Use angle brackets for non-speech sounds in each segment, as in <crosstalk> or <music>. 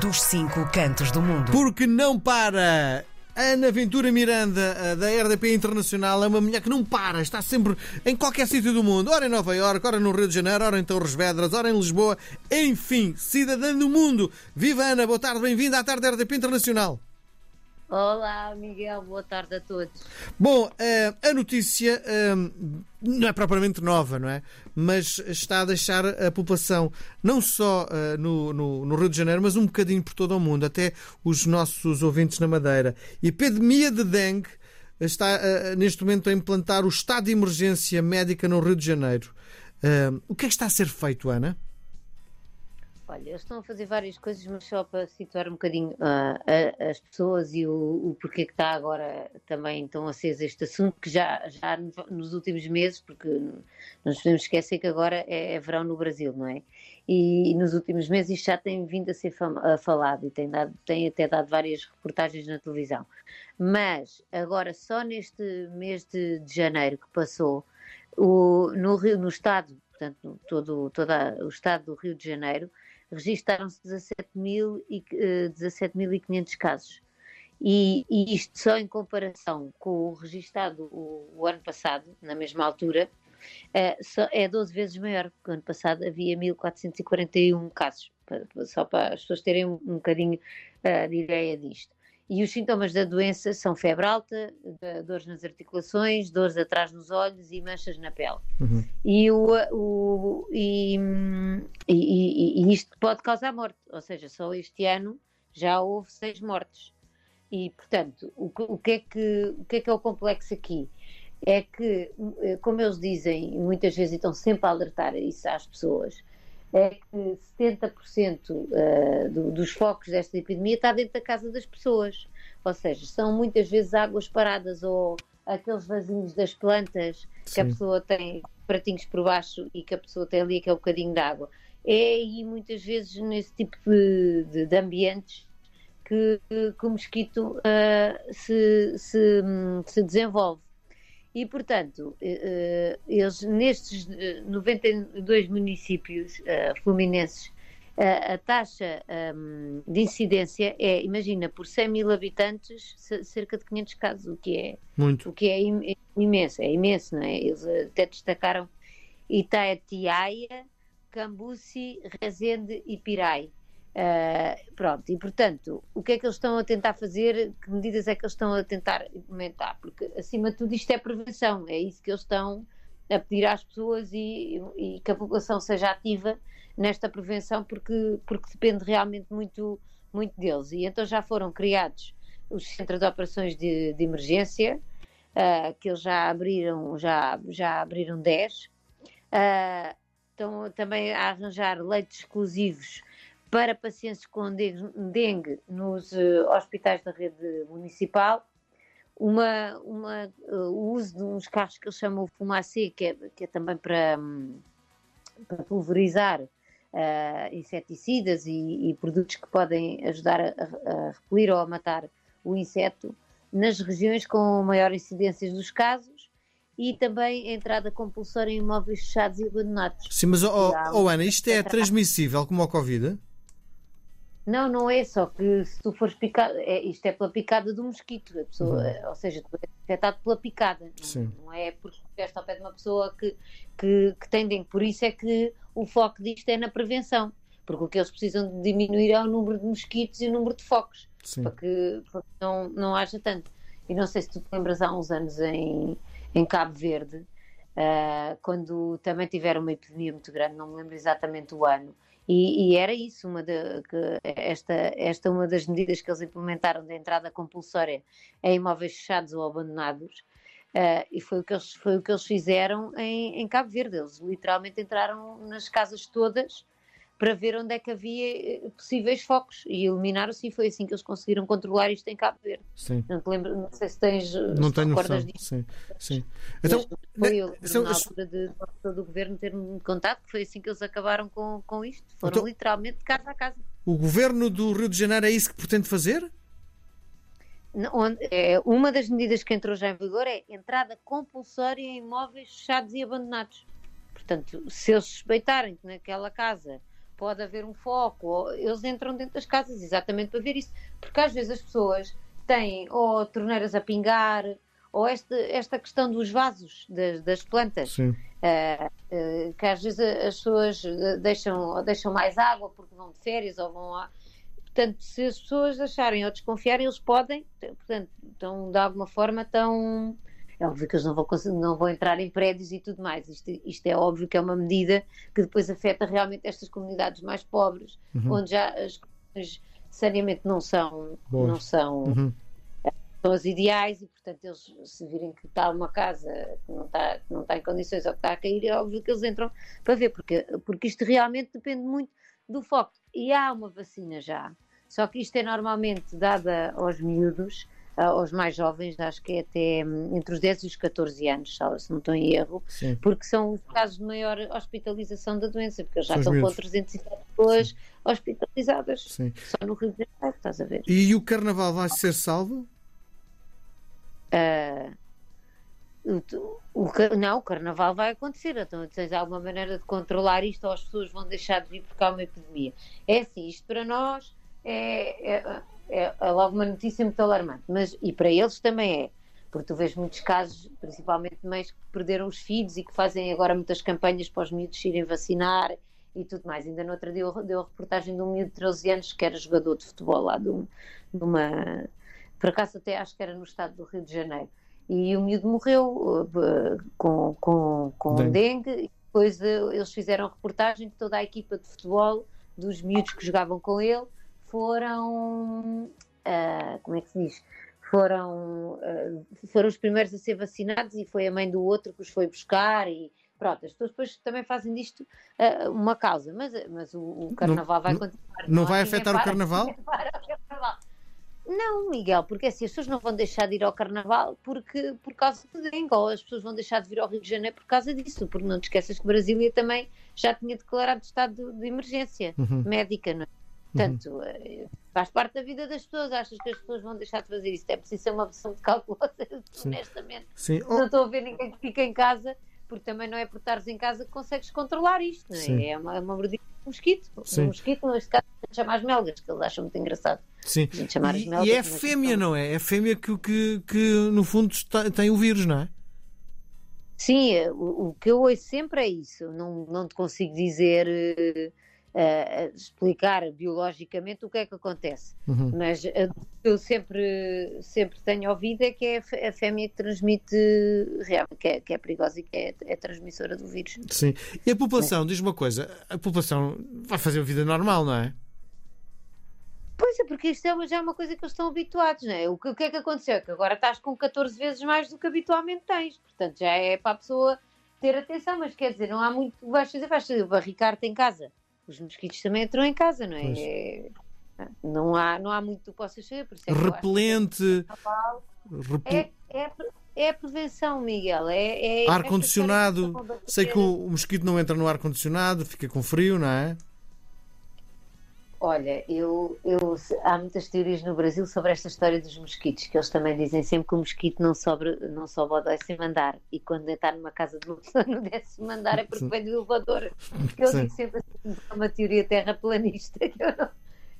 dos cinco cantos do mundo. Porque não para! Ana Ventura Miranda, da RDP Internacional, é uma mulher que não para, está sempre em qualquer sítio do mundo, ora em Nova Iorque, ora no Rio de Janeiro, ora em Torres Vedras, ora em Lisboa, enfim, cidadã do mundo. Viva Ana, boa tarde, bem-vinda à tarde da RDP Internacional. Olá, Miguel, boa tarde a todos. Bom, eh, a notícia eh, não é propriamente nova, não é? Mas está a deixar a população, não só eh, no, Rio de Janeiro, mas um bocadinho por todo o mundo, até os nossos ouvintes na Madeira. Epidemia de dengue está neste momento a implantar o estado de emergência médica no Rio de Janeiro. O que é que está a ser feito, Ana? Olha, eles estão a fazer várias coisas, mas só para situar um bocadinho uh, as pessoas e o, o, porquê que está agora também tão aceso este assunto, que já, já nos últimos meses, porque não nos podemos esquecer que agora é, é, verão no Brasil, não é? E, e, nos últimos meses isto já tem vindo a ser fam, a falado e tem, dado, tem até dado várias reportagens na televisão. Mas agora, só neste mês de, de janeiro que passou, o, no, Rio, no Estado, portanto, todo, todo o Estado do Rio de Janeiro, registaram-se 17.500 eh, casos. E, e, isto só em comparação com o registado o, o ano passado, na mesma altura, é, só, é 12 vezes maior, porque o ano passado havia 1.441 casos, só para as pessoas terem um, um bocadinho uh, de ideia disto. E os sintomas da doença são febre alta, dores nas articulações, dores atrás nos olhos e manchas na pele. Uhum. E, o, o e, e, e, isto pode causar morte, ou seja, só este ano já houve seis mortes. E, portanto, o, o, que é que, o que é que é o complexo aqui? É que, como eles dizem, muitas vezes estão sempre a alertar isso às pessoas, é que 70% uh, do, dos focos desta epidemia está dentro da casa das pessoas. Ou seja, são muitas vezes águas paradas ou aqueles vasinhos das plantas Sim. que a pessoa tem pratinhos por baixo e que a pessoa tem ali aquele bocadinho de água. É aí muitas vezes nesse tipo de, de, de ambientes que, que, o mosquito uh, se, se, se desenvolve. E, portanto, eh, eh, eles nestes 92 eh, municípios fluminenses, a taxa ehm, de incidência é, imagina, por 100 mil habitantes, cerca de 500 casos, o que é, Muito. O que é imenso, é imenso, não é? Eles até destacaram Itaetiaia, Cambuci, Rezende e Pirai. Uh, pronto, e portanto, o que é que eles estão a tentar fazer? Que medidas é que eles estão a tentar implementar? Porque acima de tudo isto é prevenção, é isso que eles estão a pedir às pessoas e, e que a população seja ativa nesta prevenção, porque, porque depende realmente muito, muito deles. E então já foram criados os centros de operações de, de emergência, uh, que eles já abriram, já, já abriram 10. Uh, ah, estão também a arranjar leitos exclusivos para pacientes com dengue nos uh, hospitais da rede municipal, uma, uma, uh, o uso de uns carros que eles chamam fumacê, que é, que é também para, um, para pulverizar uh, inseticidas e, e, produtos que podem ajudar a, a, repelir ou a matar o inseto nas regiões com maior incidência dos casos e também a entrada compulsória em imóveis fechados e abandonados. Sim, mas, oh, oh, Ana, isto é transmissível como a Covid? Não, não é só que se tu fores picado, é, isto é pela picada do mosquito, a pessoa, uhum. ou seja, tu é afetado pela picada, não, não, é porque estiveste ao pé de uma pessoa que, que, que tem dengue. Por isso é que o foco disto é na prevenção, porque o que eles precisam de diminuir é o número de mosquitos e o número de focos, para que, para que, não, não haja tanto. E não sei se tu te lembras há uns anos em, em Cabo Verde, uh, quando também tiveram uma epidemia muito grande, não me lembro exatamente o ano e, e, era isso, uma de, esta, esta uma das medidas que eles implementaram de entrada compulsória em imóveis fechados ou abandonados, uh, e foi o, que eles, foi o que eles fizeram em, em Cabo Verde. Eles literalmente entraram nas casas todas para ver onde é que havia eh, possíveis focos e eliminaram-se e foi assim que eles conseguiram controlar isto em Cabo Verde. Sim. Não, te lembro, não sei se tens não se tenho noção. disso. Sim, sim. Então, foi eu, na altura de, do governo ter-me contado que foi assim que eles acabaram com, com isto. Foram então, literalmente de casa a casa. O governo do Rio de Janeiro é isso que pretende fazer? É, uma das medidas que entrou já em vigor é entrada compulsória em imóveis fechados e abandonados. Portanto, se eles suspeitarem que naquela casa pode haver um foco, ou eles entram dentro das casas exatamente para ver isso, porque às vezes as pessoas têm ou torneiras a pingar, ou esta, esta questão dos vasos das, das plantas, uh, uh, que às vezes as pessoas deixam, deixam mais água porque vão de férias ou vão a. Portanto, se as pessoas acharem ou desconfiarem, eles podem, portanto, estão de alguma forma estão é óbvio que eles não vão, não vão entrar em prédios e tudo mais. Isto, isto, é óbvio que é uma medida que depois afeta realmente estas comunidades mais pobres, uhum. onde já as condições saneamento não são, não são, uhum. são as ideais e, portanto, eles se virem que está uma casa que não está, que não está em condições ou que está a cair, é óbvio que eles entram para ver, porque, porque isto realmente depende muito do foco. E há uma vacina já, só que isto é normalmente dada aos miúdos aos mais jovens, acho que é até hum, entre os 10 e os 14 anos, se não estou em erro, Sim. porque são os casos de maior hospitalização da doença, porque já estão com 307 pessoas Sim. hospitalizadas Sim. só no Rio de Janeiro, estás a ver? E o Carnaval vai ser salvo? Uh, o, o, não, o Carnaval vai acontecer, então tens alguma maneira de controlar isto ou as pessoas vão deixar de vir porque há uma epidemia. É assim, isto para nós é, é é, é logo uma notícia muito alarmante, mas e para eles também é, porque tu vês muitos casos, principalmente de mães que perderam os filhos e que fazem agora muitas campanhas para os miúdos irem vacinar e tudo mais. Ainda no outro dia deu a reportagem de um miúdo de 13 anos que era jogador de futebol lá de, um, de uma. Por acaso até acho que era no estado do Rio de Janeiro. E o miúdo morreu uh, com, com, com dengue. dengue. E depois uh, eles fizeram a reportagem de toda a equipa de futebol, dos miúdos que jogavam com ele, foram. Uh, como é que se diz? Foram, uh, foram os primeiros a ser vacinados e foi a mãe do outro que os foi buscar e pronto, as pessoas depois também fazem disto uh, uma causa, mas, mas o, o carnaval não, vai continuar. Não, não vai <laughs> afetar o carnaval? Não, Miguel, porque assim, as pessoas não vão deixar de ir ao carnaval porque, por causa de dengue, ou as pessoas vão deixar de vir ao Rio de Janeiro por causa disso, porque não te esqueças que Brasília também já tinha declarado estado de, de emergência uhum. médica, não é? Portanto, uhum. faz parte da vida das pessoas. Achas que as pessoas vão deixar de fazer isso? É preciso ser uma pessoa de cálculo, <laughs> honestamente. Sim. Oh. Não estou a ver ninguém que fica em casa, porque também não é por estares em casa que consegues controlar isto. Não é? é uma, é uma mordida de mosquito. Sim. Um mosquito, neste caso, chama as melgas, que eles acham muito engraçado. Sim. E, melgas, e, é fêmea, não é? É fêmea que, que, que no fundo, tem o vírus, não é? Sim, o, o, que eu ouço sempre é isso. Não, não te consigo dizer. Uh, uh, explicar biologicamente o que é que acontece. Uhum. Mas uh, eu sempre, sempre tenho ouvido é que é a fêmea que transmite que é, que é perigosa e que é, é transmissora do vírus. Sim. E a população, diz uma coisa, a população vai fazer uma vida normal, não é? Pois é, porque isto é já uma coisa que eles estão habituados, não é? O que, o que é que aconteceu? Que agora estás com 14 vezes mais do que habitualmente tens, portanto já é para a pessoa ter atenção, mas quer dizer, não há muito que vais fazer, vais barricar-te em casa os mosquitos também entram em casa, não é? é não, há, não há muito que tu possas fazer. Por isso é Repelente. É, é, é, é, a prevenção, Miguel. É, é ar-condicionado. Sei que o, o mosquito não entra no ar-condicionado, fica com frio, não é? Olha, eu, eu, há muitas teorias no Brasil sobre esta história dos mosquitos, que eles também dizem sempre que o mosquito não sobe, não sobe ao décimo andar e quando está numa casa de uma <laughs> pessoa no décimo andar é porque vem do elevador. Eu Sim. digo sempre assim, é uma teoria terraplanista. <laughs> Eu, não,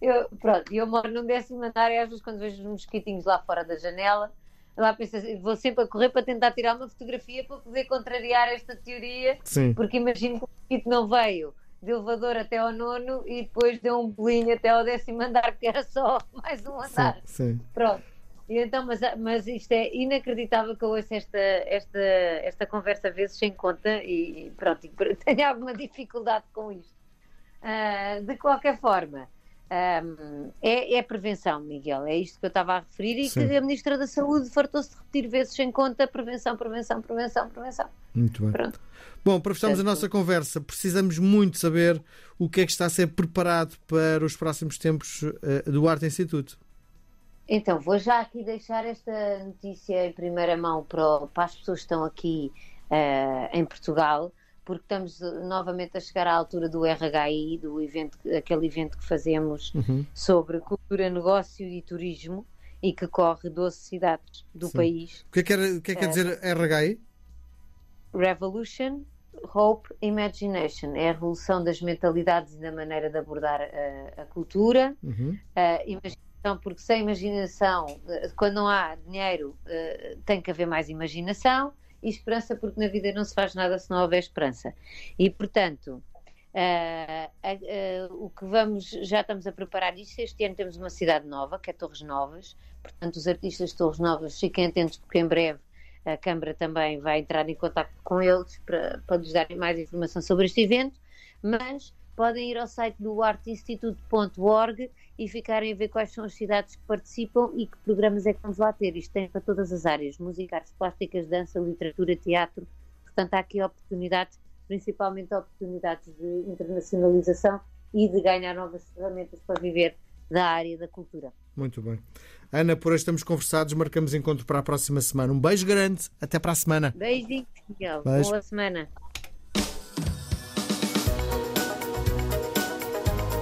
eu, pronto, eu moro num décimo andar e às vezes quando vejo os mosquitinhos lá fora da janela, lá penso assim, vou sempre a correr para tentar tirar uma fotografia para poder contrariar esta teoria, Sim. porque imagino que o mosquito não veio de elevador até ao nono e depois deu um pulinho até ao décimo andar, que era só <laughs> mais um andar. Sim, sim. Pronto. E então, mas, mas isto é inacreditável que eu ouço esta, esta, esta conversa vezes sem conta e pronto, <laughs> tenho alguma dificuldade com isto. Uh, de qualquer forma, um, é, é, prevenção, Miguel, é isto que eu estava a referir e Sim. que a Ministra da Saúde fartou-se de repetir vezes sem conta: prevenção, prevenção, prevenção, prevenção. Muito bem. Pronto. Bom, para fecharmos a nossa conversa, precisamos muito saber o que é que está a ser preparado para os próximos tempos uh, do Arte Instituto. Então, vou já aqui deixar esta notícia em primeira mão para, para as pessoas que estão aqui uh, em Portugal porque estamos eh, novamente a chegar à altura do RHI, do evento, aquele evento que fazemos uhum. sobre cultura, negócio e turismo e que corre 12 cidades do Sim. país. O que, é que, era, o que, é que quer dizer RHI? Revolution, Hope Imagination. É a revolução das mentalidades e da maneira de abordar a, a cultura. Uhum. Uh, imaginação, porque sem imaginação, quando não há dinheiro, tem que haver mais imaginação. E esperança, porque na vida não se faz nada se não houver esperança. E, portanto, o que vamos, já estamos a preparar isto. Este ano temos uma cidade nova, que é Torres Novas. Portanto, os artistas de Torres Novas fiquem atentos, porque em breve a Câmara também vai entrar em contato com eles para, para lhes darem mais informação sobre este evento, mas podem ir ao site do artinstitute.org e ficarem a ver quais são as cidades que participam e que programas é que vamos lá ter. Isto tem para todas as áreas, música, artes plásticas, dança, literatura, teatro. Portanto, há aqui oportunidades, principalmente oportunidades de internacionalização e de ganhar novas ferramentas para viver da área da cultura. Muito bem. Ana, por hoje estamos conversados, marcamos encontro para a próxima semana. Um beijo grande, até para a semana. Beijinho, Miguel. Beijo. Boa semana.